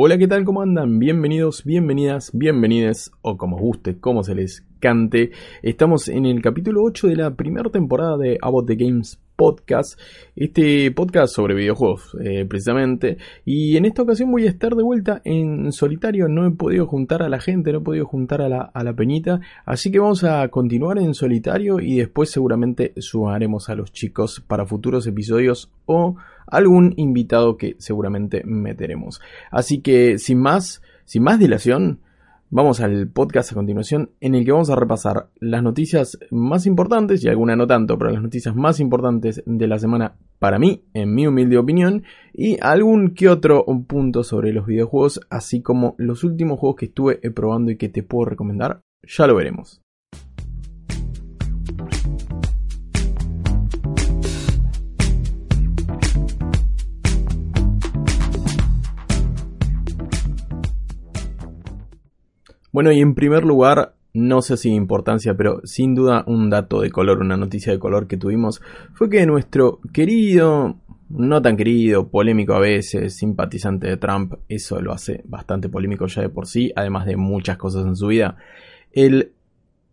Hola, ¿qué tal? ¿Cómo andan? Bienvenidos, bienvenidas, bienvenides, o como guste, como se les cante. Estamos en el capítulo 8 de la primera temporada de About the Games Podcast. Este podcast sobre videojuegos, eh, precisamente. Y en esta ocasión voy a estar de vuelta en solitario. No he podido juntar a la gente, no he podido juntar a la, a la peñita. Así que vamos a continuar en solitario y después seguramente sumaremos a los chicos para futuros episodios o algún invitado que seguramente meteremos. Así que sin más, sin más dilación, vamos al podcast a continuación en el que vamos a repasar las noticias más importantes y alguna no tanto, pero las noticias más importantes de la semana para mí, en mi humilde opinión, y algún que otro punto sobre los videojuegos, así como los últimos juegos que estuve probando y que te puedo recomendar. Ya lo veremos. Bueno, y en primer lugar, no sé sin importancia, pero sin duda un dato de color, una noticia de color que tuvimos, fue que nuestro querido, no tan querido, polémico a veces, simpatizante de Trump, eso lo hace bastante polémico ya de por sí, además de muchas cosas en su vida, el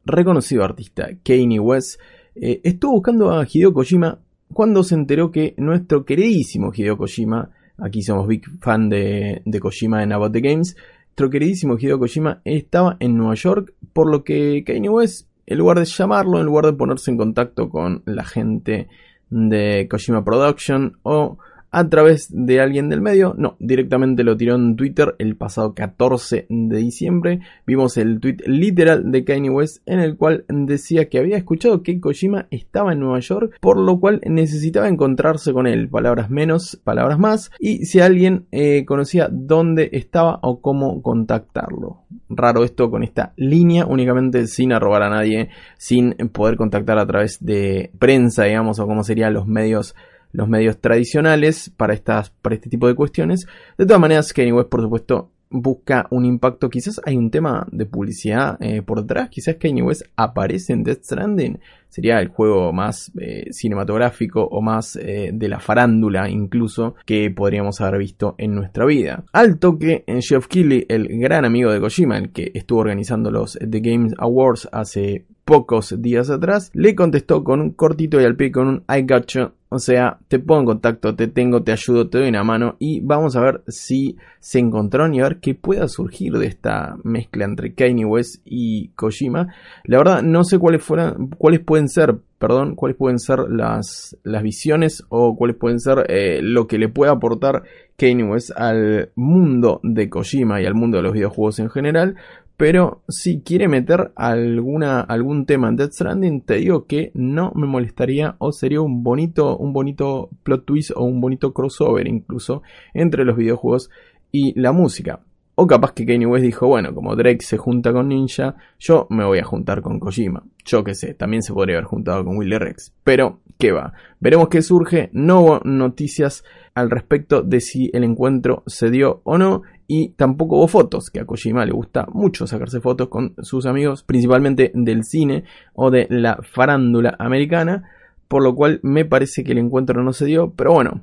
reconocido artista Kanye West eh, estuvo buscando a Hideo Kojima cuando se enteró que nuestro queridísimo Hideo Kojima, aquí somos big fan de, de Kojima en About the Games, nuestro queridísimo Hideo Kojima estaba en Nueva York, por lo que Kanye West, en lugar de llamarlo, en lugar de ponerse en contacto con la gente de Kojima Production o a través de alguien del medio, no, directamente lo tiró en Twitter el pasado 14 de diciembre. Vimos el tweet literal de Kanye West en el cual decía que había escuchado que Kojima estaba en Nueva York, por lo cual necesitaba encontrarse con él, palabras menos, palabras más, y si alguien eh, conocía dónde estaba o cómo contactarlo. Raro esto con esta línea, únicamente sin arrobar a nadie, sin poder contactar a través de prensa, digamos, o como serían los medios los medios tradicionales para, estas, para este tipo de cuestiones. De todas maneras, Kanye West, por supuesto, busca un impacto. Quizás hay un tema de publicidad eh, por detrás. Quizás Kanye West aparece en Death Stranding. Sería el juego más eh, cinematográfico o más eh, de la farándula incluso que podríamos haber visto en nuestra vida. Al toque, Jeff Keighley, el gran amigo de Kojima, el que estuvo organizando los The Games Awards hace pocos días atrás, le contestó con un cortito y al pie con un I gotcha. O sea, te pongo en contacto, te tengo, te ayudo, te doy una mano y vamos a ver si se encontraron y a ver qué pueda surgir de esta mezcla entre Kanye West y Kojima. La verdad, no sé cuáles fueran, cuáles pueden ser, perdón, cuáles pueden ser las, las visiones o cuáles pueden ser eh, lo que le puede aportar Kanye West al mundo de Kojima y al mundo de los videojuegos en general. Pero si quiere meter alguna, algún tema en Death Stranding, te digo que no me molestaría o sería un bonito, un bonito plot twist o un bonito crossover incluso entre los videojuegos y la música. O capaz que Kanye West dijo, bueno, como Drake se junta con Ninja, yo me voy a juntar con Kojima. Yo qué sé, también se podría haber juntado con Willy Rex. Pero, ¿qué va? Veremos qué surge. No hubo noticias al respecto de si el encuentro se dio o no. Y tampoco hubo fotos, que a Kojima le gusta mucho sacarse fotos con sus amigos, principalmente del cine o de la farándula americana. Por lo cual me parece que el encuentro no se dio. Pero bueno,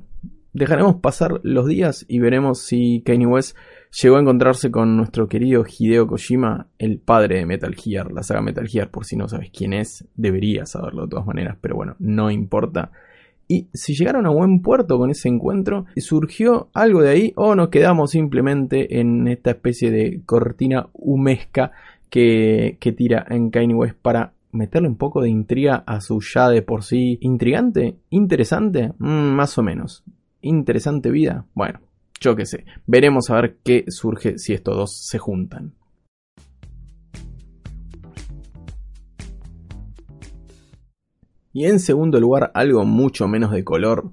dejaremos pasar los días y veremos si Kanye West llegó a encontrarse con nuestro querido Hideo Kojima, el padre de Metal Gear, la saga Metal Gear, por si no sabes quién es, deberías saberlo de todas maneras, pero bueno, no importa. Y si llegaron a buen puerto con ese encuentro, surgió algo de ahí o nos quedamos simplemente en esta especie de cortina humesca que, que tira en Kanye West para meterle un poco de intriga a su ya de por sí intrigante, interesante, mm, más o menos. Interesante vida. Bueno, yo qué sé. Veremos a ver qué surge si estos dos se juntan. Y en segundo lugar, algo mucho menos de color,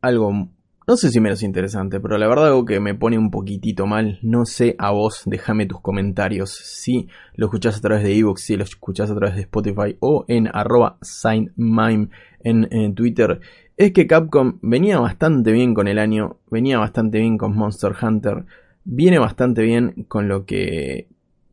algo no sé si menos interesante, pero la verdad algo que me pone un poquitito mal. No sé a vos, déjame tus comentarios. Si lo escuchás a través de ebooks, si lo escuchás a través de Spotify o en arroba signmime en Twitter. Es que Capcom venía bastante bien con el año, venía bastante bien con Monster Hunter, viene bastante bien con lo que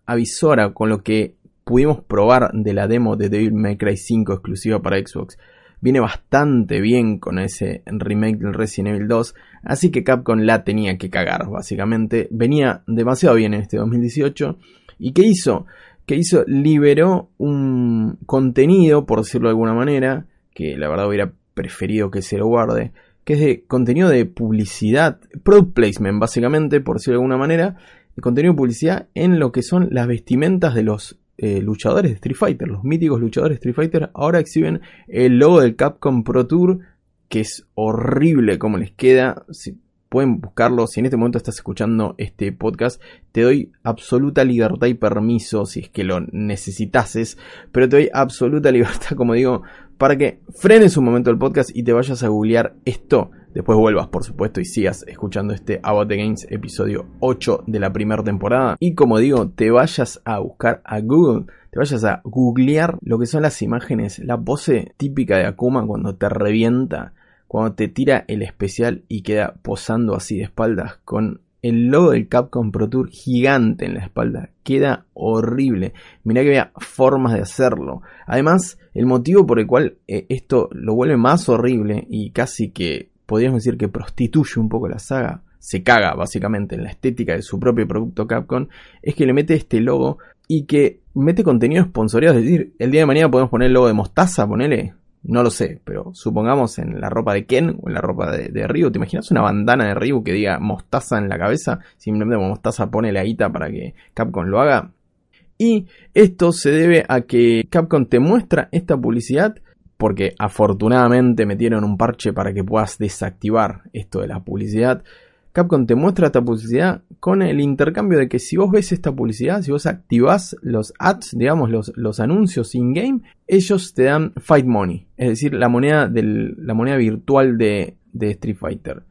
avisora, con lo que pudimos probar de la demo de Devil May Cry 5 exclusiva para Xbox viene bastante bien con ese remake del Resident Evil 2, así que Capcom la tenía que cagar, básicamente. Venía demasiado bien en este 2018. ¿Y qué hizo? Que hizo? Liberó un contenido, por decirlo de alguna manera, que la verdad hubiera preferido que se lo guarde, que es de contenido de publicidad, product placement, básicamente, por decirlo de alguna manera, de contenido de publicidad en lo que son las vestimentas de los eh, luchadores de Street Fighter, los míticos luchadores Street Fighter, ahora exhiben el logo del Capcom Pro Tour, que es horrible como les queda. Si pueden buscarlo, si en este momento estás escuchando este podcast, te doy absoluta libertad y permiso, si es que lo necesitases, pero te doy absoluta libertad, como digo, para que frenes un momento el podcast y te vayas a googlear esto después vuelvas, por supuesto, y sigas escuchando este About the Games episodio 8 de la primera temporada. Y como digo, te vayas a buscar a Google, te vayas a googlear lo que son las imágenes, la pose típica de Akuma cuando te revienta, cuando te tira el especial y queda posando así de espaldas con el logo del Capcom Pro Tour gigante en la espalda. Queda horrible. Mirá que había formas de hacerlo. Además, el motivo por el cual eh, esto lo vuelve más horrible y casi que podríamos decir que prostituye un poco la saga, se caga básicamente en la estética de su propio producto Capcom, es que le mete este logo y que mete contenido sponsoreado. Es decir, el día de mañana podemos poner el logo de Mostaza, ponele. No lo sé, pero supongamos en la ropa de Ken o en la ropa de, Ryu. ¿Te imaginas una bandana de Ryu que diga Mostaza en la cabeza? Simplemente Mostaza pone la guita para que Capcom lo haga. Y esto se debe a que Capcom te muestra esta publicidad porque afortunadamente metieron un parche para que puedas desactivar esto de la publicidad. Capcom te muestra esta publicidad con el intercambio de que si vos ves esta publicidad, si vos activás los ads, digamos los, los anuncios in-game, ellos te dan Fight Money, es decir, la moneda, la moneda virtual de Street Fighter.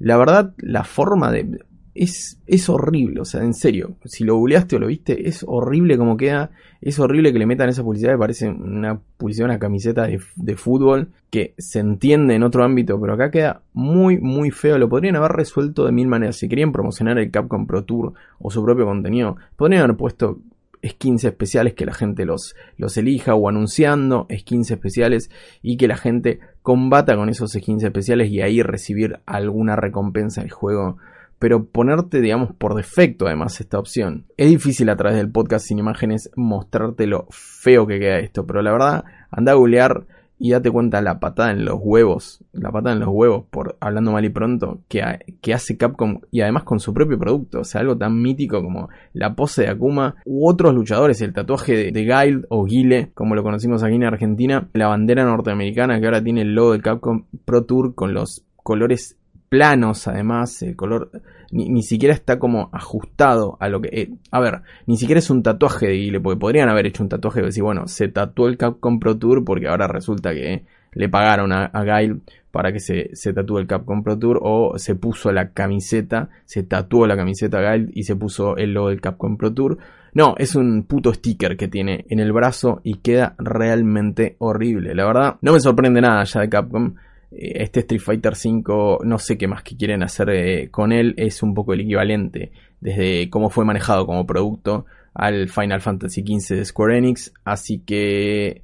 La verdad, la forma de es, es horrible, o sea, en serio, si lo googleaste o lo viste, es horrible como queda, es horrible que le metan esa publicidad, me parece una publicidad, una camiseta de, de, fútbol que se entiende en otro ámbito, pero acá queda muy, muy feo, lo podrían haber resuelto de mil maneras, si querían promocionar el Capcom Pro Tour o su propio contenido, podrían haber puesto skins especiales que la gente los, los elija o anunciando skins especiales y que la gente combata con esos skins especiales y ahí recibir alguna recompensa del juego pero ponerte, digamos, por defecto además esta opción. Es difícil a través del podcast sin imágenes mostrarte lo feo que queda esto, pero la verdad, anda a googlear y date cuenta la patada en los huevos, la patada en los huevos, por hablando mal y pronto, que, que hace Capcom y además con su propio producto, o sea, algo tan mítico como la pose de Akuma u otros luchadores, el tatuaje de, de o Guile, como lo conocimos aquí en Argentina, la bandera norteamericana que ahora tiene el logo de Capcom Pro Tour con los colores planos además, el color ni, siquiera está como ajustado a lo que... Eh, a ver, ni siquiera es un tatuaje de Guile, porque podrían haber hecho un tatuaje de decir, bueno, se tatuó el Capcom Pro Tour porque ahora resulta que le pagaron a, a Guile para que se, se tatúe el Capcom Pro Tour o se puso la camiseta, se tatuó la camiseta Guile y se puso el logo del Capcom Pro Tour. No, es un puto sticker que tiene en el brazo y queda realmente horrible. La verdad, no me sorprende nada ya de Capcom. Eh, este Street Fighter V, no sé qué más que quieren hacer eh, con él, es un poco el equivalente desde cómo fue manejado como producto al Final Fantasy XV de Square Enix, así que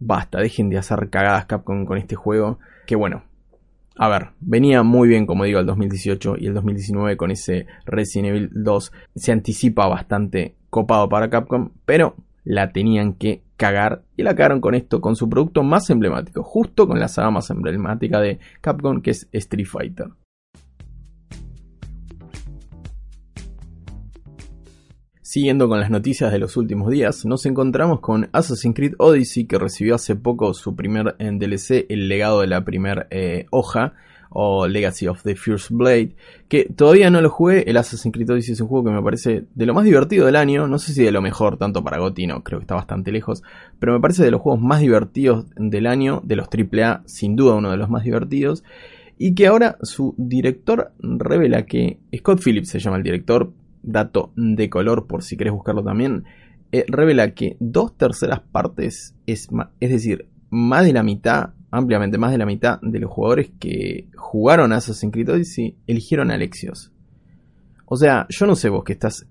basta, dejen de hacer cagadas Capcom con este juego, que bueno, a ver, venía muy bien como digo el 2018 y el 2019 con ese Resident Evil 2 se anticipa bastante copado para Capcom, pero la tenían que y la cagaron con esto, con su producto más emblemático, justo con la saga más emblemática de Capcom que es Street Fighter. Siguiendo con las noticias de los últimos días, nos encontramos con Assassin's Creed Odyssey que recibió hace poco su primer en DLC, el legado de la primera eh, hoja, o Legacy of the First Blade, que todavía no lo jugué, el Assassin's Creed Odyssey es un juego que me parece de lo más divertido del año, no sé si de lo mejor, tanto para GOTY no, creo que está bastante lejos, pero me parece de los juegos más divertidos del año, de los AAA, sin duda uno de los más divertidos, y que ahora su director revela que Scott Phillips se llama el director, dato de color por si querés buscarlo también, eh, revela que dos terceras partes, es, es decir, más de la mitad, ampliamente más de la mitad de los jugadores que jugaron a Assassin's Creed Odyssey eligieron a Alexios. O sea, yo no sé vos que estás,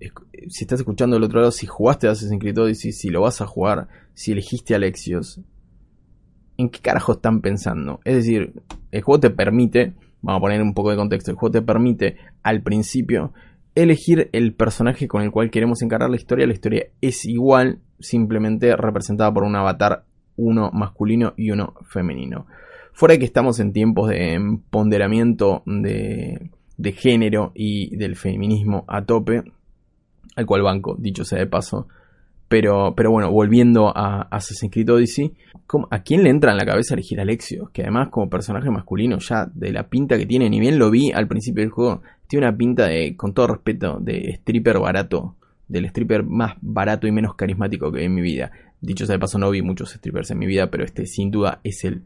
si estás escuchando del otro lado, si jugaste a Assassin's Creed Odyssey, si lo vas a jugar, si elegiste a Alexios. ¿En qué carajo están pensando? Es decir, el juego te permite, vamos a poner un poco de contexto, el juego te permite al principio elegir el personaje con el cual queremos encarar la historia. La historia es igual, simplemente representada por un avatar, uno masculino y uno femenino. Fuera de que estamos en tiempos de empoderamiento de, género y del feminismo a tope, al cual banco, dicho sea de paso, pero, pero bueno, volviendo a Assassin's Creed Odyssey, ¿a quién le entra en la cabeza elegir a Alexio? Que además como personaje masculino ya de la pinta que tiene, ni bien lo vi al principio del juego, tiene una pinta de, con todo respeto, de stripper barato, del stripper más barato y menos carismático que vi en mi vida. Dicho sea de paso, no vi muchos strippers en mi vida, pero este sin duda es el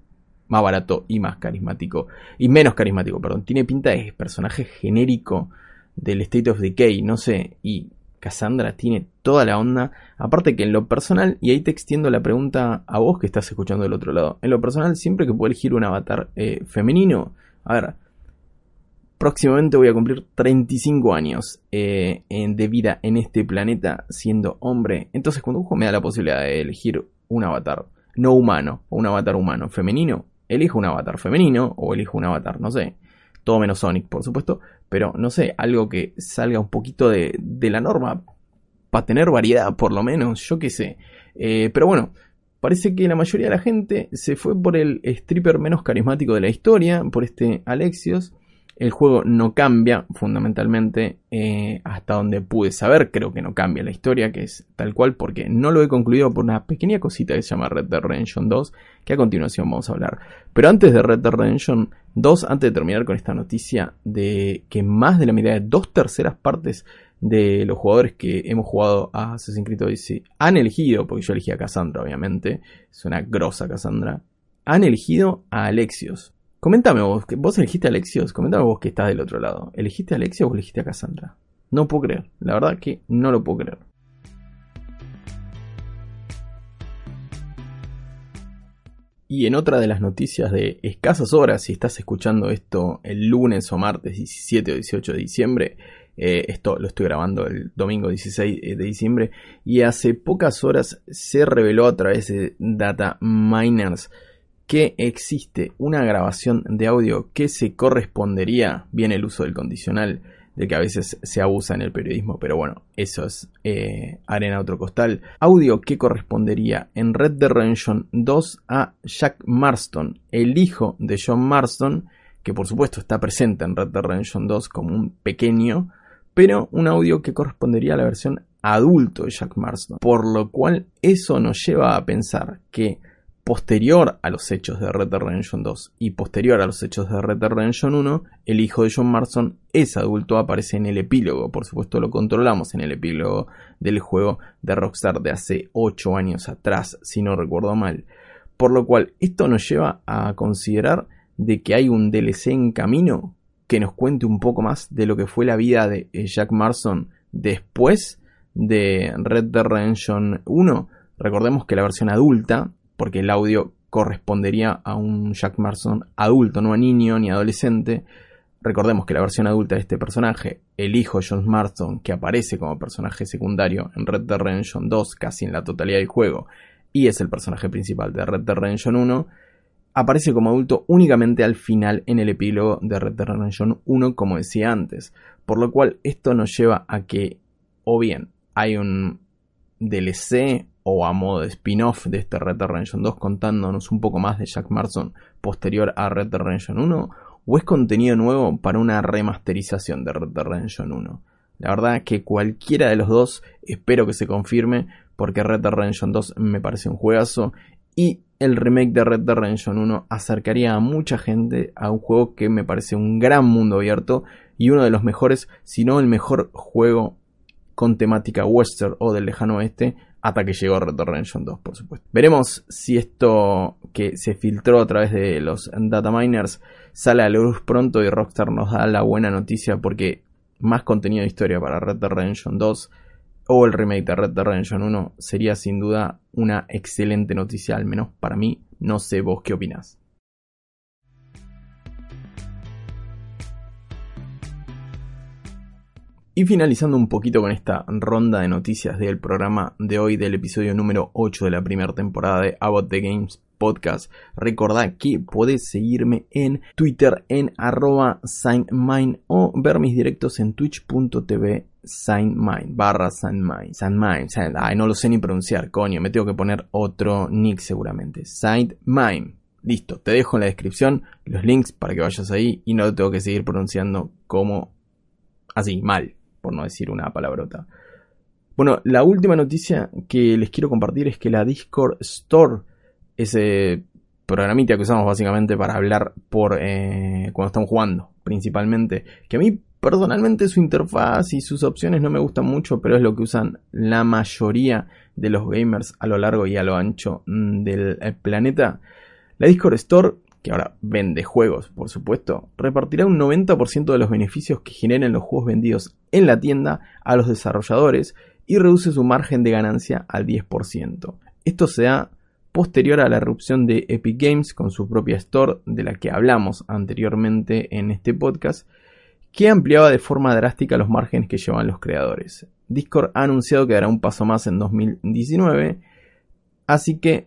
más barato y más carismático. Y menos carismático, perdón. Tiene pinta de personaje genérico del State of Decay, no sé. Y Cassandra tiene toda la onda. Aparte que en lo personal, y ahí te extiendo la pregunta a vos que estás escuchando del otro lado. En lo personal, siempre que puedo elegir un avatar eh, femenino, a ver, próximamente voy a cumplir 35 años eh, de vida en este planeta siendo hombre. Entonces, cuando me da la posibilidad de elegir un avatar no humano o un avatar humano femenino, elijo un avatar femenino o elijo un avatar, no sé, todo menos Sonic, por supuesto, pero no sé, algo que salga un poquito de, la norma, para tener variedad por lo menos, yo qué sé. Eh, pero bueno, parece que la mayoría de la gente se fue por el stripper menos carismático de la historia, por este Alexios. El juego no cambia fundamentalmente eh, hasta donde pude saber. Creo que no cambia la historia, que es tal cual, porque no lo he concluido por una pequeña cosita que se llama Red Dead Redemption 2, que a continuación vamos a hablar. Pero antes de Red Dead Redemption 2, antes de terminar con esta noticia de que más de la mitad de dos terceras partes de los jugadores que hemos jugado a Assassin's Creed Odyssey han elegido, porque yo elegí a Cassandra, obviamente, es una grosa Cassandra, han elegido a Alexios. Coméntame vos, vos elegiste a Alexios, coméntame vos que estás del otro lado. ¿Elegiste a Alexios o elegiste a Cassandra? No puedo creer, la verdad que no lo puedo creer. Y en otra de las noticias de escasas horas, si estás escuchando esto el lunes o martes 17 o 18 de diciembre, eh, esto lo estoy grabando el domingo 16 de diciembre, y hace pocas horas se reveló a través de Data Miners que existe una grabación de audio que se correspondería, bien el uso del condicional, de que a veces se abusa en el periodismo, pero bueno, eso es eh, arena otro costal. Audio que correspondería en Red Dead Redemption 2 a Jack Marston, el hijo de John Marston, que por supuesto está presente en Red Dead Redemption 2 como un pequeño, pero un audio que correspondería a la versión adulto de Jack Marston. Por lo cual eso nos lleva a pensar que posterior a los hechos de Red Dead Redemption 2 y posterior a los hechos de Red Dead Redemption 1, el hijo de John Marston es adulto, aparece en el epílogo, por supuesto lo controlamos en el epílogo del juego de Rockstar de hace 8 años atrás, si no recuerdo mal. Por lo cual, esto nos lleva a considerar de que hay un DLC en camino que nos cuente un poco más de lo que fue la vida de eh, Jack Marston después de Red Dead Redemption 1. Recordemos que la versión adulta porque el audio correspondería a un Jack Marston adulto, no a niño ni adolescente. Recordemos que la versión adulta de este personaje, el hijo John Marston, que aparece como personaje secundario en Red Dead Redemption 2 casi en la totalidad del juego, y es el personaje principal de Red Dead Redemption 1, aparece como adulto únicamente al final en el epílogo de Red Dead Redemption 1, como decía antes. Por lo cual esto nos lleva a que, o bien, hay un DLC o a modo de spin-off de este Red Dead Redemption 2 contándonos un poco más de Jack Marston posterior a Red Dead Redemption 1 o es contenido nuevo para una remasterización de Red Dead Redemption 1. La verdad que cualquiera de los dos espero que se confirme porque Red Dead Redemption 2 me parece un juegazo y el remake de Red Dead Redemption 1 acercaría a mucha gente a un juego que me parece un gran mundo abierto y uno de los mejores, si no el mejor juego con temática western o del lejano oeste hasta que llegó Redemption 2, por supuesto. Veremos si esto que se filtró a través de los data miners sale a la luz pronto y Rockstar nos da la buena noticia porque más contenido de historia para Red Dead Redemption 2 o el remake de Red Dead Redemption 1 sería sin duda una excelente noticia, al menos para mí. No sé vos qué opinás. Y finalizando un poquito con esta ronda de noticias del programa de hoy, del episodio número 8 de la primera temporada de About the Games Podcast, recordá que podés seguirme en Twitter en arroba signmine o ver mis directos en twitch.tv signmine barra signmine, signmine, ay no lo sé ni pronunciar, coño, me tengo que poner otro nick seguramente, signmine. Listo, te dejo en la descripción los links para que vayas ahí y no lo tengo que seguir pronunciando como así, mal por no decir una palabrota. Bueno, la última noticia que les quiero compartir es que la Discord Store, ese programita que usamos básicamente para hablar por eh, cuando estamos jugando, principalmente, que a mí personalmente su interfaz y sus opciones no me gustan mucho, pero es lo que usan la mayoría de los gamers a lo largo y a lo ancho mm, del eh, planeta. La Discord Store que ahora vende juegos, por supuesto, repartirá un 90% de los beneficios que generen los juegos vendidos en la tienda a los desarrolladores y reduce su margen de ganancia al 10%. Esto se da posterior a la erupción de Epic Games con su propia store, de la que hablamos anteriormente en este podcast, que ampliaba de forma drástica los márgenes que llevan los creadores. Discord ha anunciado que dará un paso más en 2019, así que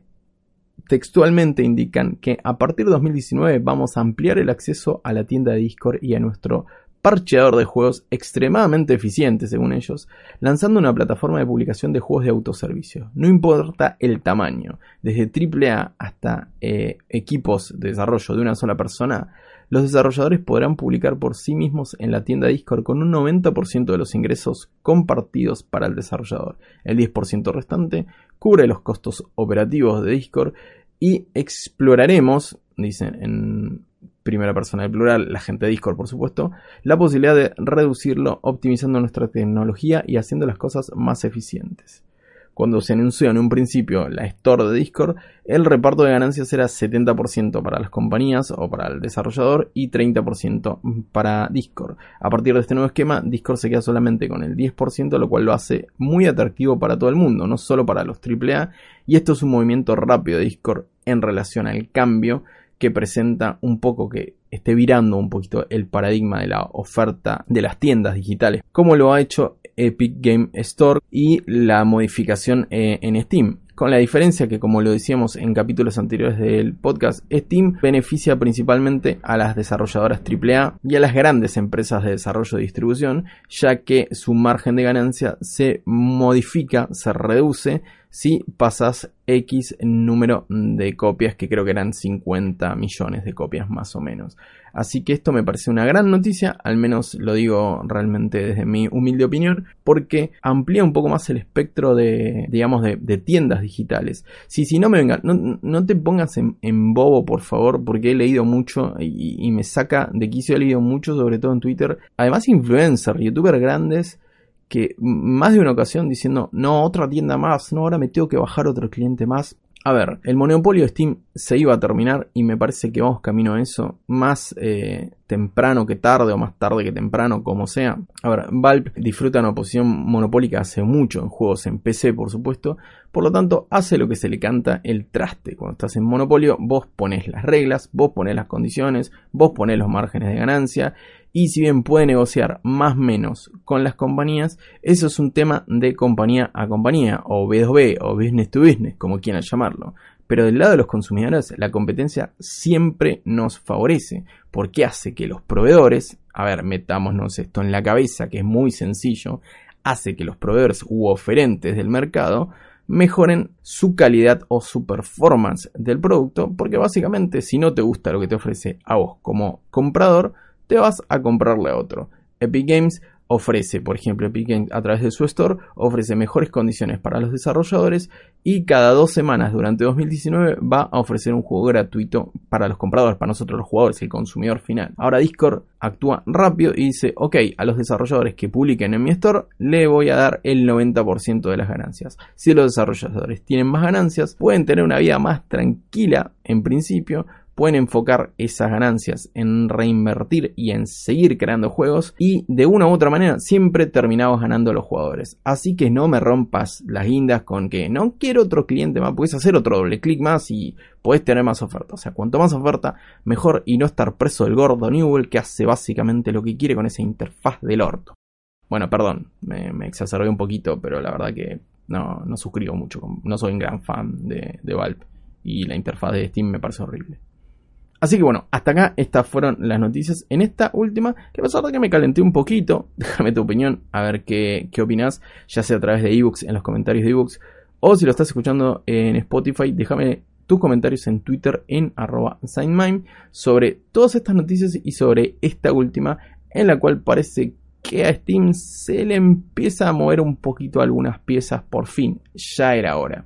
textualmente indican que a partir de 2019 vamos a ampliar el acceso a la tienda de Discord y a nuestro parcheador de juegos extremadamente eficiente según ellos, lanzando una plataforma de publicación de juegos de autoservicio. No importa el tamaño, desde AAA hasta eh, equipos de desarrollo de una sola persona, los desarrolladores podrán publicar por sí mismos en la tienda Discord con un 90% de los ingresos compartidos para el desarrollador. El 10% restante cubre los costos operativos de Discord y exploraremos, dicen en primera persona del plural, la gente de Discord por supuesto, la posibilidad de reducirlo optimizando nuestra tecnología y haciendo las cosas más eficientes. Cuando se anunció en un principio la store de Discord, el reparto de ganancias era 70% para las compañías o para el desarrollador y 30% para Discord. A partir de este nuevo esquema, Discord se queda solamente con el 10%, lo cual lo hace muy atractivo para todo el mundo, no solo para los AAA. Y esto es un movimiento rápido de Discord en relación al cambio que presenta un poco que esté virando un poquito el paradigma de la oferta de las tiendas digitales, como lo ha hecho Epic Game Store y la modificación eh, en Steam. Con la diferencia que, como lo decíamos en capítulos anteriores del podcast, Steam beneficia principalmente a las desarrolladoras AAA y a las grandes empresas de desarrollo y distribución, ya que su margen de ganancia se modifica, se reduce si pasas X número de copias, que creo que eran 50 millones de copias más o menos. Así que esto me parece una gran noticia, al menos lo digo realmente desde mi humilde opinión, porque amplía un poco más el espectro de, digamos, de, tiendas digitales. Si, si no me vengan, no, te pongas en, bobo, por favor, porque he leído mucho y, y me saca de quicio, he leído mucho, sobre todo en Twitter. Además, influencers, youtubers grandes que más de una ocasión diciendo, no, otra tienda más, no, ahora me tengo que bajar otro cliente más. A ver, el monopolio de Steam se iba a terminar y me parece que vamos camino a eso más eh, temprano que tarde o más tarde que temprano, como sea. A ver, Valve disfruta una posición monopólica hace mucho en juegos en PC, por supuesto, por lo tanto hace lo que se le canta el traste. Cuando estás en monopolio, vos pones las reglas, vos pones las condiciones, vos pones los márgenes de ganancia y si bien puede negociar más o menos con las compañías, eso es un tema de compañía a compañía, o B2B, o business to business, como quieran llamarlo. Pero del lado de los consumidores, la competencia siempre nos favorece, porque hace que los proveedores, a ver, metámonos esto en la cabeza, que es muy sencillo, hace que los proveedores u oferentes del mercado mejoren su calidad o su performance del producto, porque básicamente si no te gusta lo que te ofrece a vos como comprador, te vas a comprarle otro. Epic Games ofrece, por ejemplo, Epic a través de su store, ofrece mejores condiciones para los desarrolladores y cada dos semanas durante 2019 va a ofrecer un juego gratuito para los compradores, para nosotros los jugadores, el consumidor final. Ahora Discord actúa rápido y dice, ok, a los desarrolladores que publiquen en mi store le voy a dar el 90% de las ganancias. Si los desarrolladores tienen más ganancias, pueden tener una vida más tranquila en principio, pueden enfocar esas ganancias en reinvertir y en seguir creando juegos y de una u otra manera siempre terminamos ganando los jugadores. Así que no me rompas las guindas con que no quiero otro cliente más, puedes hacer otro doble clic más y puedes tener más oferta. O sea, cuanto más oferta, mejor y no estar preso del gordo Newell que hace básicamente lo que quiere con esa interfaz del orto. Bueno, perdón, me, exacerbé un poquito, pero la verdad que no, no suscribo mucho, no soy un gran fan de, de Valve y la interfaz de Steam me parece horrible. Así que bueno, hasta acá estas fueron las noticias. En esta última, que a pesar de que me calenté un poquito, déjame tu opinión, a ver qué, qué opinas, ya sea a través de ebooks, en los comentarios de ebooks, o si lo estás escuchando en Spotify, déjame tus comentarios en Twitter en arroba signmime sobre todas estas noticias y sobre esta última, en la cual parece que a Steam se le empieza a mover un poquito algunas piezas por fin, ya era hora.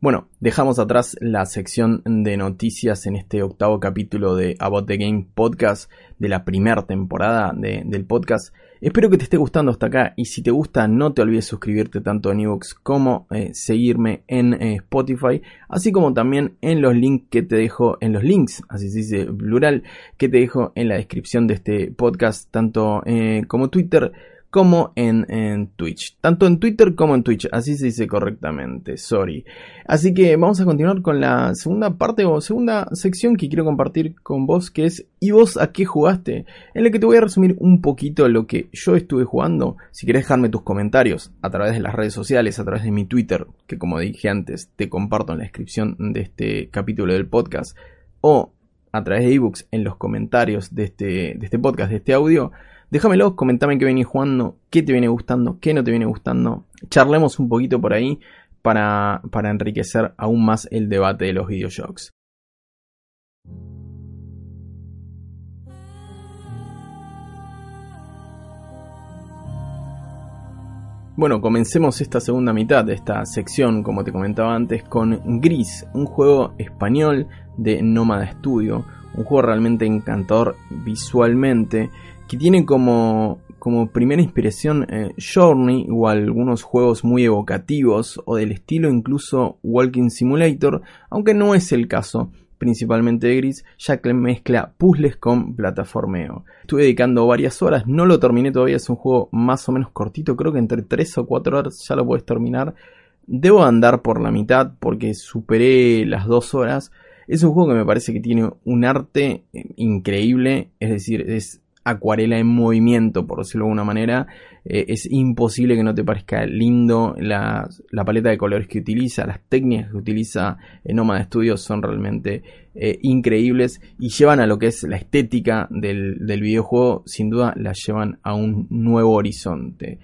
Bueno, dejamos atrás la sección de noticias en este octavo capítulo de About the Game Podcast de la primera temporada del podcast. Espero que te esté gustando hasta acá y si te gusta no te olvides suscribirte tanto en Evox como eh, seguirme en eh, Spotify, así como también en los links que te dejo, en los links, así se dice plural, que te dejo en la descripción de este podcast, tanto eh, como Twitter, como en, Twitch. Tanto en Twitter como en Twitch. Así se dice correctamente. Sorry. Así que vamos a continuar con la segunda parte o segunda sección que quiero compartir con vos. Que es ¿Y vos a qué jugaste? En la que te voy a resumir un poquito lo que yo estuve jugando. Si querés dejarme tus comentarios a través de las redes sociales, a través de mi Twitter. Que como dije antes, te comparto en la descripción de este capítulo del podcast. O a través de ebooks en los comentarios de este, de este podcast, de este audio Déjamelo, comentame qué venís jugando, qué te viene gustando, qué no te viene gustando. Charlemos un poquito por ahí para, para enriquecer aún más el debate de los videojuegos. Bueno, comencemos esta segunda mitad de esta sección, como te comentaba antes, con Gris, un juego español de Nómada Studio, un juego realmente encantador visualmente que tiene como, como primera inspiración eh, Journey o algunos juegos muy evocativos o del estilo incluso Walking Simulator, aunque no es el caso principalmente de Gris, ya que mezcla puzzles con plataformeo. Estuve dedicando varias horas, no lo terminé todavía, es un juego más o menos cortito, creo que entre 3 o 4 horas ya lo puedes terminar. Debo andar por la mitad porque superé las 2 horas. Es un juego que me parece que tiene un arte eh, increíble, es decir, es acuarela en movimiento, por decirlo de alguna manera. Eh, es imposible que no te parezca lindo la, paleta de colores que utiliza, las técnicas que utiliza en Nomad Studio son realmente eh, increíbles y llevan a lo que es la estética del, videojuego, sin duda la llevan a un nuevo horizonte.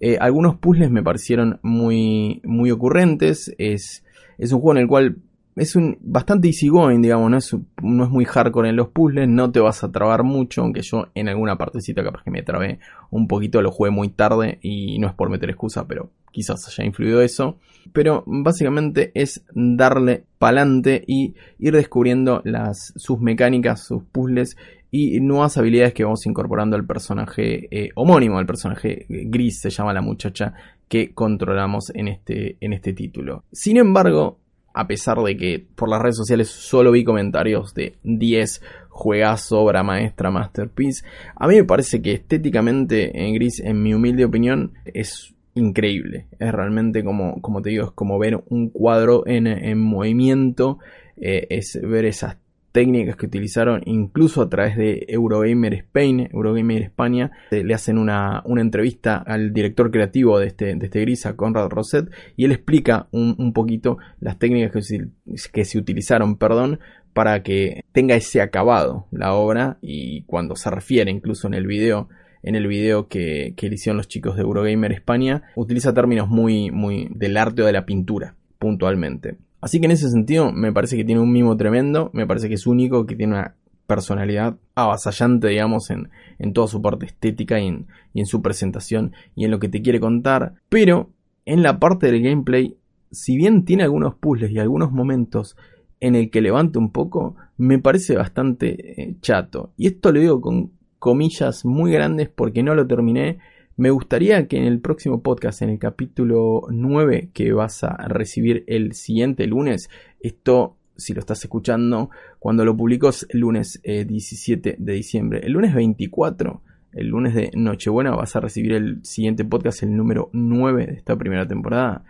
Eh, algunos puzzles me parecieron muy, muy ocurrentes, es, es un juego en el cual es un bastante easygoing, digamos, no es, no es muy hardcore en los puzzles, no te vas a trabar mucho, aunque yo en alguna partecita capaz que me trabé un poquito, lo jugué muy tarde y no es por meter excusa, pero quizás haya influido eso. Pero básicamente es darle pa'lante y ir descubriendo las, sus mecánicas, sus puzzles y nuevas habilidades que vamos incorporando al personaje eh, homónimo, al personaje gris, se llama la muchacha que controlamos en este, en este título. Sin embargo, a pesar de que por las redes sociales solo vi comentarios de 10 juegazo, obra maestra, masterpiece, a mí me parece que estéticamente en Gris, en mi humilde opinión, es increíble. Es realmente como, como te digo, es como ver un cuadro en, en movimiento, eh, es ver esas técnicas que utilizaron incluso a través de Eurogamer Spain, Eurogamer España, eh, le hacen una, entrevista al director creativo de este, de este gris, Conrad Roset, y él explica un, poquito las técnicas que se, que se utilizaron, perdón, para que tenga ese acabado la obra y cuando se refiere incluso en el video en el video que, que le hicieron los chicos de Eurogamer España, utiliza términos muy, muy del arte o de la pintura, puntualmente. Así que en ese sentido me parece que tiene un mimo tremendo, me parece que es único, que tiene una personalidad avasallante, digamos, en, en toda su parte estética y en, y en su presentación y en lo que te quiere contar. Pero en la parte del gameplay, si bien tiene algunos puzzles y algunos momentos en el que levante un poco, me parece bastante eh, chato. Y esto lo digo con comillas muy grandes porque no lo terminé. Me gustaría que en el próximo podcast, en el capítulo 9 que vas a recibir el siguiente lunes, esto si lo estás escuchando, cuando lo publico es el lunes 17 eh, de diciembre. El lunes 24, el lunes de Nochebuena, vas a recibir el siguiente podcast, el número 9 de esta primera temporada.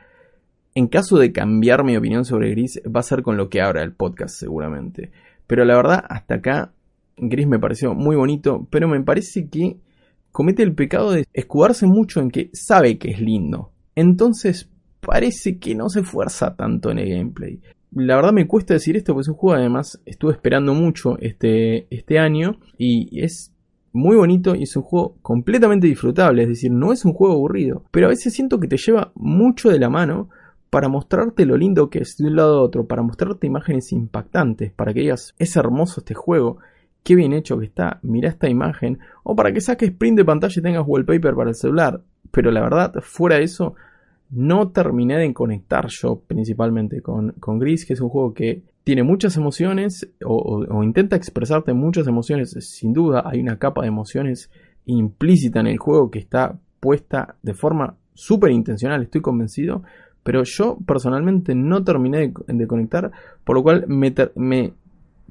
En caso de cambiar mi opinión sobre Gris, va a ser con lo que abra el podcast seguramente. Pero la verdad, hasta acá, Gris me pareció muy bonito, pero me parece que comete el pecado de escudarse mucho en que sabe que es lindo. Entonces parece que no se esfuerza tanto en el gameplay la verdad me cuesta decir esto porque es un juego además estuve esperando mucho este, este año y es muy bonito y es un juego completamente disfrutable, es decir, no es un juego aburrido, pero a veces siento que te lleva mucho de la mano para mostrarte lo lindo que es de un lado a otro, para mostrarte imágenes impactantes, para que digas, es hermoso este juego, qué bien hecho que está, mira esta imagen, o para que saques sprint de pantalla y tengas wallpaper para el celular, pero la verdad, fuera de eso, no terminé de conectar yo principalmente con, con Gris, que es un juego que tiene muchas emociones o, intenta expresarte muchas emociones. Sin duda hay una capa de emociones implícita en el juego que está puesta de forma súper intencional, estoy convencido. Pero yo personalmente no terminé de, conectar, por lo cual me, me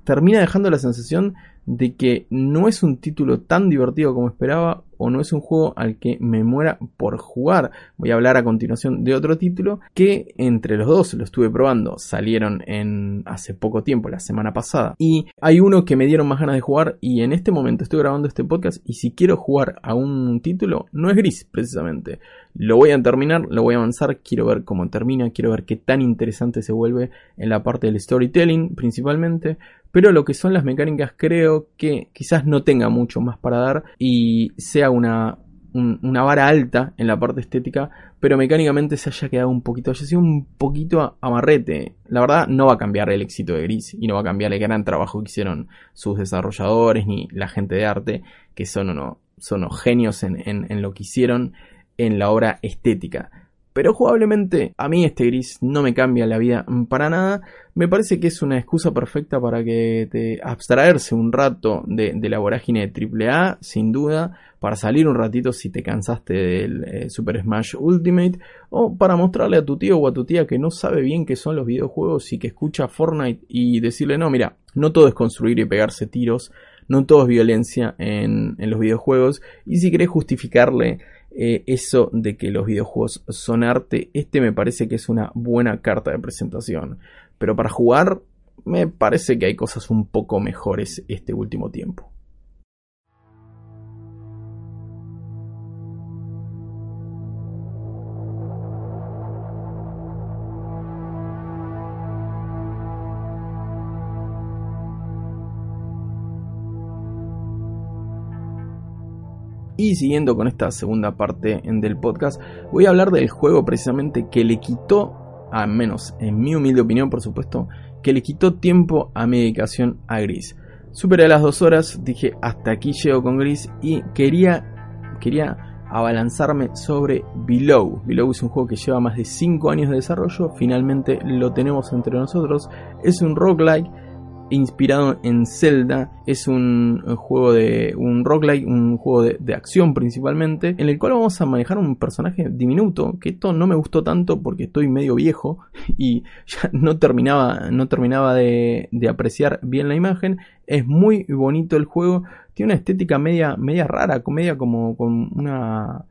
termina dejando la sensación de que no es un título tan divertido como esperaba o no es un juego al que me muera por jugar. Voy a hablar a continuación de otro título que entre los dos lo estuve probando. Salieron en hace poco tiempo, la semana pasada. Y hay uno que me dieron más ganas de jugar y en este momento estoy grabando este podcast y si quiero jugar a un título no es gris precisamente. Lo voy a terminar, lo voy a avanzar, quiero ver cómo termina, quiero ver qué tan interesante se vuelve en la parte del storytelling principalmente. Pero lo que son las mecánicas creo que quizás no tenga mucho más para dar y sea una, una vara alta en la parte estética, pero mecánicamente se haya quedado un poquito, haya sido un poquito amarrete. La verdad no va a cambiar el éxito de Gris y no va a cambiar el gran trabajo que hicieron sus desarrolladores ni la gente de arte, que son, uno, son genios en, en lo que hicieron en la obra estética. Pero jugablemente a mí este gris no me cambia la vida para nada. Me parece que es una excusa perfecta para que te abstraerse un rato de, la vorágine de AAA, sin duda, para salir un ratito si te cansaste del eh, Super Smash Ultimate, o para mostrarle a tu tío o a tu tía que no sabe bien qué son los videojuegos y que escucha Fortnite y decirle, no, mira, no todo es construir y pegarse tiros, no todo es violencia en, en los videojuegos, y si querés justificarle eh, eso de que los videojuegos son arte, este me parece que es una buena carta de presentación. Pero para jugar, me parece que hay cosas un poco mejores este último tiempo. Y siguiendo con esta segunda parte del podcast, voy a hablar del juego precisamente que le quitó, a menos en mi humilde opinión por supuesto, que le quitó tiempo a mi dedicación a Gris. Superé las dos horas, dije hasta aquí llego con Gris y quería, quería abalanzarme sobre Below. Below es un juego que lleva más de 5 años de desarrollo, finalmente lo tenemos entre nosotros. Es un roguelike inspirado en Zelda. Es un, juego de un roguelike, un juego de, acción principalmente, en el cual vamos a manejar un personaje diminuto, que esto no me gustó tanto porque estoy medio viejo y ya no terminaba, no terminaba de, de apreciar bien la imagen. Es muy bonito el juego, tiene una estética media, media rara, media como con una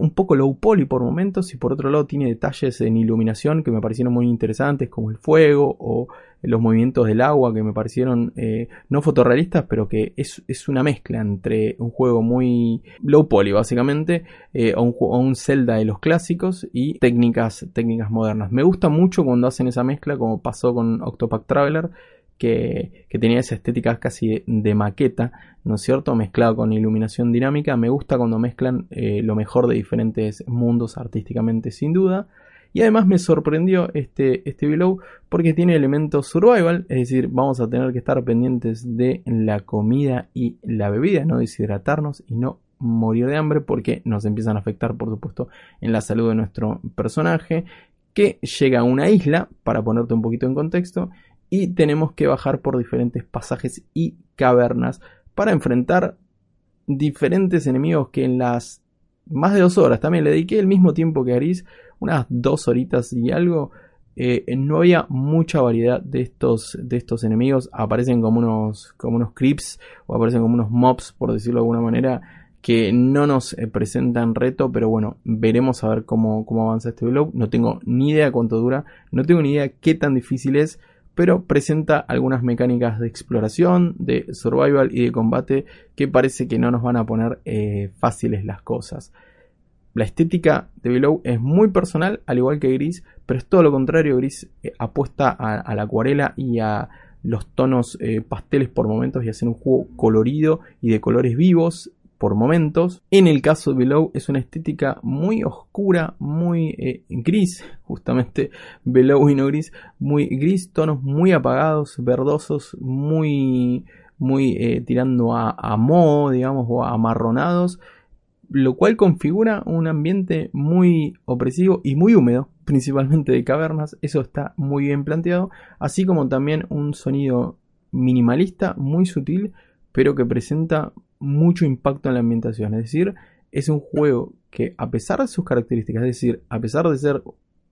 un poco low poly por momentos y por otro lado tiene detalles en iluminación que me parecieron muy interesantes como el fuego o los movimientos del agua que me parecieron eh, no fotorrealistas pero que es, una mezcla entre un juego muy low poly básicamente eh, o, un, un, Zelda de los clásicos y técnicas, técnicas modernas me gusta mucho cuando hacen esa mezcla como pasó con Octopath Traveler que, tenía esa estética casi de, maqueta, ¿no es cierto? Mezclado con iluminación dinámica. Me gusta cuando mezclan eh, lo mejor de diferentes mundos artísticamente, sin duda. Y además me sorprendió este, este Below porque tiene elementos survival, es decir, vamos a tener que estar pendientes de la comida y la bebida, no deshidratarnos y no morir de hambre porque nos empiezan a afectar, por supuesto, en la salud de nuestro personaje que llega a una isla, para ponerte un poquito en contexto, y tenemos que bajar por diferentes pasajes y cavernas para enfrentar diferentes enemigos que en las más de dos horas, también le dediqué el mismo tiempo que Aris, unas dos horitas y algo, eh, no había mucha variedad de estos, de estos enemigos, aparecen como unos, como unos creeps o aparecen como unos mobs, por decirlo de alguna manera, que no nos eh, presentan reto, pero bueno, veremos a ver cómo, cómo avanza este blog. No tengo ni idea cuánto dura, no tengo ni idea qué tan difícil es, pero presenta algunas mecánicas de exploración, de survival y de combate que parece que no nos van a poner eh, fáciles las cosas. La estética de Below es muy personal, al igual que Gris, pero es todo lo contrario. Gris eh, apuesta a, la acuarela y a los tonos pasteles por momentos y hacer un juego colorido y de colores vivos por momentos. En el caso de Below es una estética muy oscura, muy eh, gris, justamente Below y no gris, muy gris, tonos muy apagados, verdosos, muy, muy eh, tirando a, a moho, digamos, o amarronados, lo cual configura un ambiente muy opresivo y muy húmedo, principalmente de cavernas, eso está muy bien planteado, así como también un sonido minimalista, muy sutil, pero que presenta mucho impacto en la ambientación. Es decir, es un juego que a pesar de sus características, es decir, a pesar de ser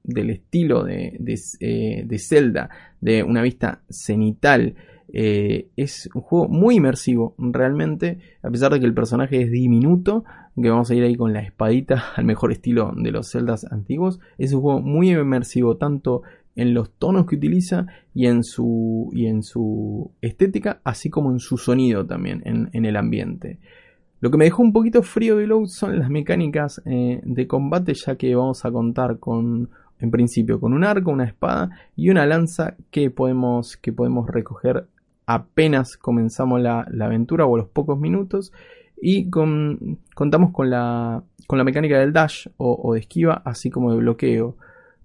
del estilo de, de, eh, Zelda, de una vista cenital, eh, es un juego muy inmersivo, realmente, a pesar de que el personaje es diminuto, que vamos a ir ahí con la espadita al mejor estilo de los Zeldas antiguos, es un juego muy inmersivo, tanto en los tonos que utiliza y en su, y en su estética, así como en su sonido también, en, el ambiente. Lo que me dejó un poquito frío de Load son las mecánicas eh, de combate, ya que vamos a contar con, en principio, con un arco, una espada y una lanza que podemos, que podemos recoger apenas comenzamos la, aventura o a los pocos minutos. Y con, contamos con la, con la mecánica del dash o, o de esquiva, así como de bloqueo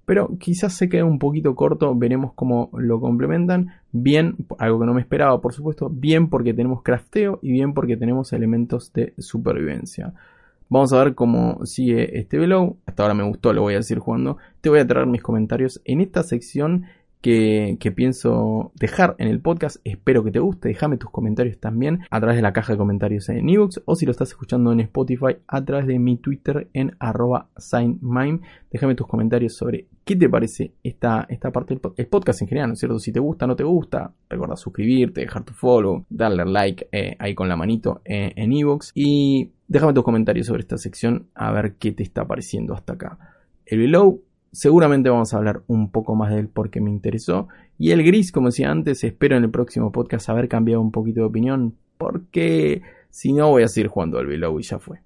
pero quizás se quede un poquito corto, veremos cómo lo complementan. Bien, algo que no me esperaba, por supuesto, bien porque tenemos crafteo y bien porque tenemos elementos de supervivencia. Vamos a ver cómo sigue este below. Hasta ahora me gustó, lo voy a decir jugando. Te voy a traer mis comentarios en esta sección que, pienso dejar en el podcast. Espero que te guste. Déjame tus comentarios también a través de la caja de comentarios en ebooks o si lo estás escuchando en Spotify a través de mi Twitter en arroba signmime. Déjame tus comentarios sobre qué te parece esta, esta parte del el podcast en general, ¿no es cierto? Si te gusta o no te gusta, recuerda suscribirte, dejar tu follow, darle like eh, ahí con la manito eh, en ebooks y déjame tus comentarios sobre esta sección a ver qué te está pareciendo hasta acá. El below Seguramente vamos a hablar un poco más de él porque me interesó. Y el gris, como decía antes, espero en el próximo podcast haber cambiado un poquito de opinión. Porque si no voy a seguir jugando al Below y ya fue.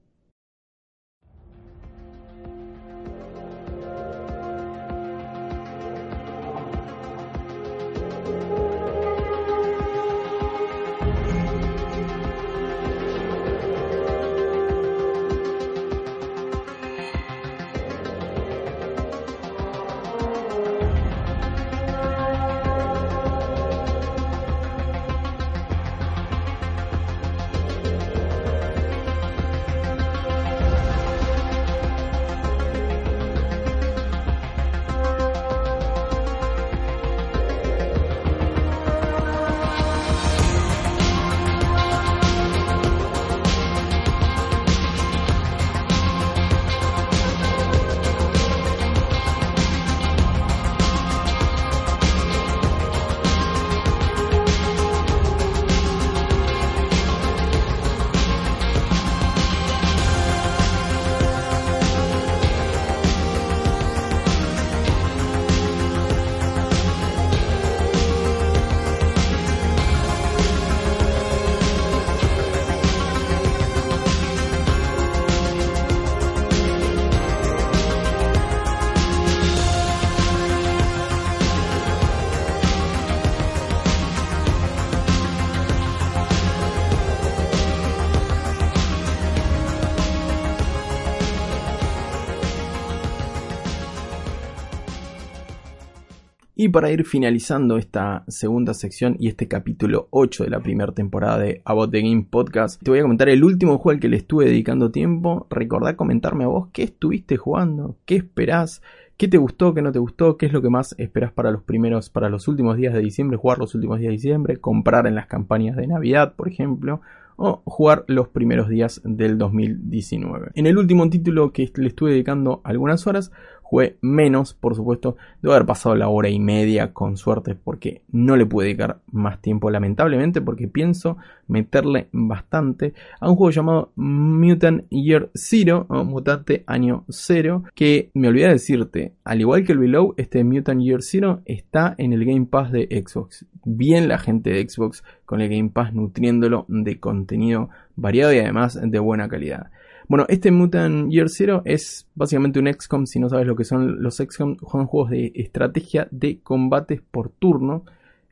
Y para ir finalizando esta segunda sección y este capítulo 8 de la primera temporada de About the Game Podcast, te voy a comentar el último juego al que le estuve dedicando tiempo. Recordá comentarme a vos qué estuviste jugando, qué esperás, qué te gustó, qué no te gustó, qué es lo que más esperás para los primeros, para los últimos días de diciembre, jugar los últimos días de diciembre, comprar en las campañas de Navidad, por ejemplo, o jugar los primeros días del 2019. En el último título que le estuve dedicando algunas horas Jugué menos, por supuesto. Debo haber pasado la hora y media con suerte porque no le pude dedicar más tiempo, lamentablemente, porque pienso meterle bastante a un juego llamado Mutant Year Zero, o Mutante Año Cero, que me olvidé de decirte, al igual que el Below, este Mutant Year Zero está en el Game Pass de Xbox. Bien la gente de Xbox con el Game Pass nutriéndolo de contenido variado y además de buena calidad. Bueno, este Mutant Year Zero es básicamente un XCOM. Si no sabes lo que son los XCOM, son juegos de estrategia de combates por turno.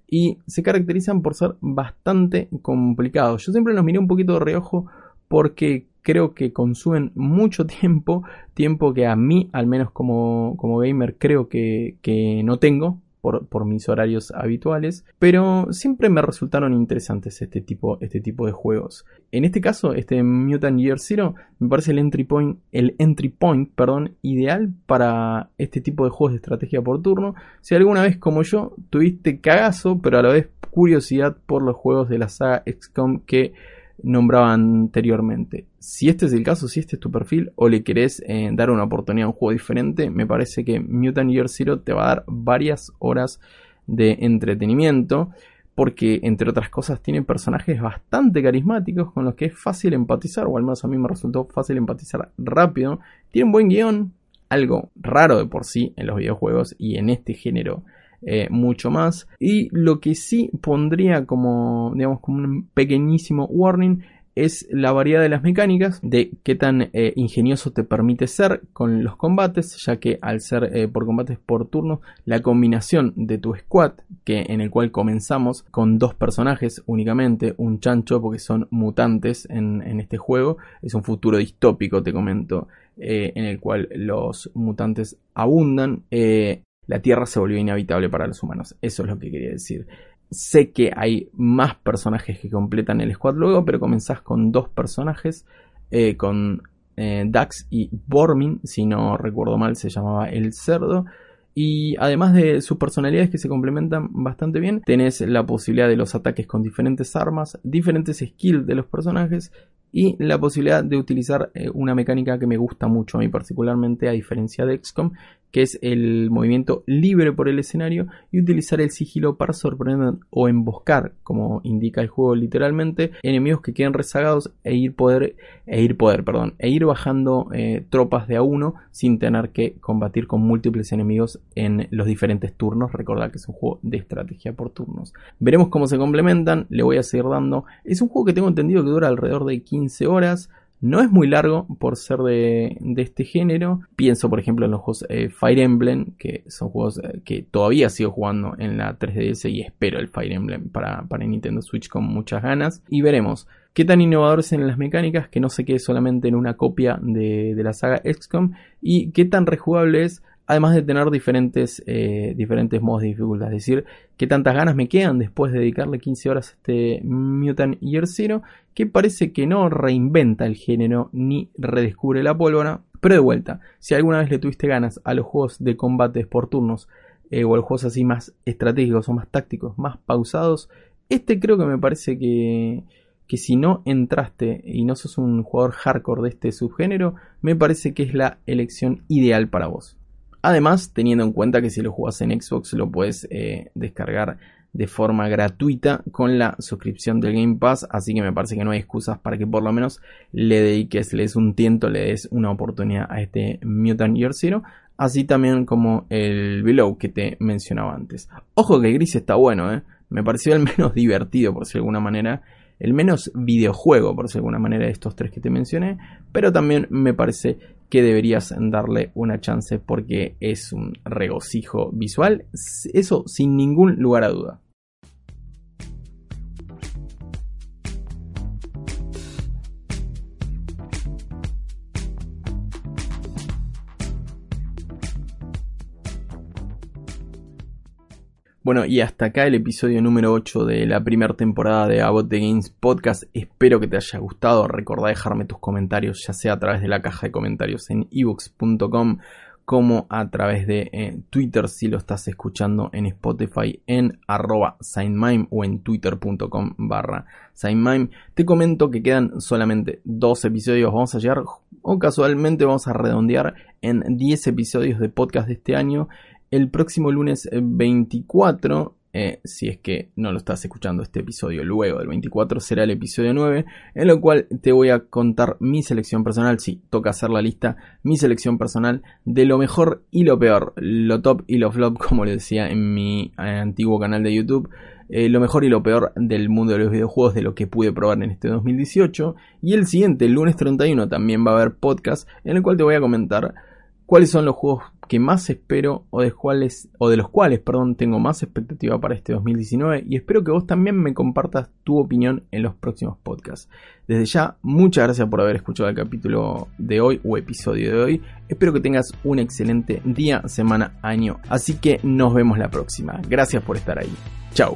Y se caracterizan por ser bastante complicados. Yo siempre los miré un poquito de reojo porque creo que consumen mucho tiempo. Tiempo que a mí, al menos como, como gamer, creo que, que no tengo por, mis horarios habituales, pero siempre me resultaron interesantes este tipo, este tipo de juegos. En este caso, este Mutant Year Zero me parece el entry point, el entry point perdón, ideal para este tipo de juegos de estrategia por turno. Si alguna vez como yo tuviste cagazo, pero a la vez curiosidad por los juegos de la saga XCOM que nombraba anteriormente. Si este es el caso, si este es tu perfil o le querés eh, dar una oportunidad a un juego diferente, me parece que Mutant Year Zero te va a dar varias horas de entretenimiento porque entre otras cosas tiene personajes bastante carismáticos con los que es fácil empatizar, o al menos a mí me resultó fácil empatizar rápido. Tiene un buen guion, algo raro de por sí en los videojuegos y en este género eh, mucho más. Y lo que sí pondría como, digamos, como un pequeñísimo warning es la variedad de las mecánicas, de qué tan eh, ingenioso te permite ser con los combates, ya que al ser eh, por combates por turno, la combinación de tu squad, que en el cual comenzamos con dos personajes únicamente, un chancho, porque son mutantes en, este juego, es un futuro distópico, te comento, en el cual los mutantes abundan la Tierra se volvió inhabitable para los humanos. Eso es lo que quería decir. Sé que hay más personajes que completan el squad luego, pero comenzás con dos personajes, eh, con eh, Dax y Bormin, si no recuerdo mal se llamaba el cerdo. Y además de sus personalidades que se complementan bastante bien, tenés la posibilidad de los ataques con diferentes armas, diferentes skills de los personajes y la posibilidad de utilizar eh, una mecánica que me gusta mucho a mí particularmente a diferencia de XCOM que es el movimiento libre por el escenario y utilizar el sigilo para sorprender o emboscar, como indica el juego literalmente, enemigos que queden rezagados e ir poder, e ir poder, perdón, e ir bajando eh, tropas de a uno sin tener que combatir con múltiples enemigos en los diferentes turnos. Recordad que es un juego de estrategia por turnos. Veremos cómo se complementan, le voy a seguir dando. Es un juego que tengo entendido que dura alrededor de 15 horas. No es muy largo por ser de, este género. Pienso, por ejemplo, en los juegos eh, Fire Emblem, que son juegos eh, que todavía sigo jugando en la 3DS y espero el Fire Emblem para, para Nintendo Switch con muchas ganas. Y veremos qué tan innovadores en las mecánicas, que no se quede solamente en una copia de, de la saga XCOM, y qué tan rejugable es además de tener diferentes, eh, diferentes modos de dificultad. Es decir, que tantas ganas me quedan después de dedicarle 15 horas a este Mutant Year Zero, que parece que no reinventa el género ni redescubre la pólvora. Pero de vuelta, si alguna vez le tuviste ganas a los juegos de combates por turnos eh, o a los juegos así más estratégicos o más tácticos, más pausados, este creo que me parece que, que si no entraste y no sos un jugador hardcore de este subgénero, me parece que es la elección ideal para vos. Además, teniendo en cuenta que si lo jugas en Xbox lo puedes eh, descargar de forma gratuita con la suscripción del Game Pass, así que me parece que no hay excusas para que por lo menos le dediques, le des un tiento, le des una oportunidad a este Mutant Year Zero, así también como el Below que te mencionaba antes. Ojo que Gris está bueno, ¿eh? me pareció el menos divertido por decirlo de alguna manera, el menos videojuego por decirlo de alguna manera de estos tres que te mencioné, pero también me parece que deberías darle una chance porque es un regocijo visual, eso sin ningún lugar a duda. Bueno, y hasta acá el episodio número 8 de la primera temporada de About the Games Podcast. Espero que te haya gustado. Recordá dejarme tus comentarios, ya sea a través de la caja de comentarios en ebooks.com como a través de eh, Twitter si lo estás escuchando en Spotify en arroba signmime o en twitter.com barra signmime. Te comento que quedan solamente dos episodios, vamos a llegar o casualmente vamos a redondear en 10 episodios de podcast de este año. El próximo lunes 24 eh, si es que no lo estás escuchando este episodio luego del 24, será el episodio 9, en lo cual te voy a contar mi selección personal, si toca hacer la lista, mi selección personal de lo mejor y lo peor, lo top y lo flop, como le decía en mi eh, antiguo canal de YouTube. Eh, lo mejor y lo peor del mundo de los videojuegos, de lo que pude probar en este 2018. Y el siguiente, el lunes 31, también va a haber podcast en el cual te voy a comentar cuáles son los juegos que más espero o de, los cuales perdón, tengo más expectativa para este 2019 y espero que vos también me compartas tu opinión en los próximos podcasts. Desde ya, muchas gracias por haber escuchado el capítulo de hoy o episodio de hoy. Espero que tengas un excelente día, semana, año. Así que nos vemos la próxima. Gracias por estar ahí. Chao.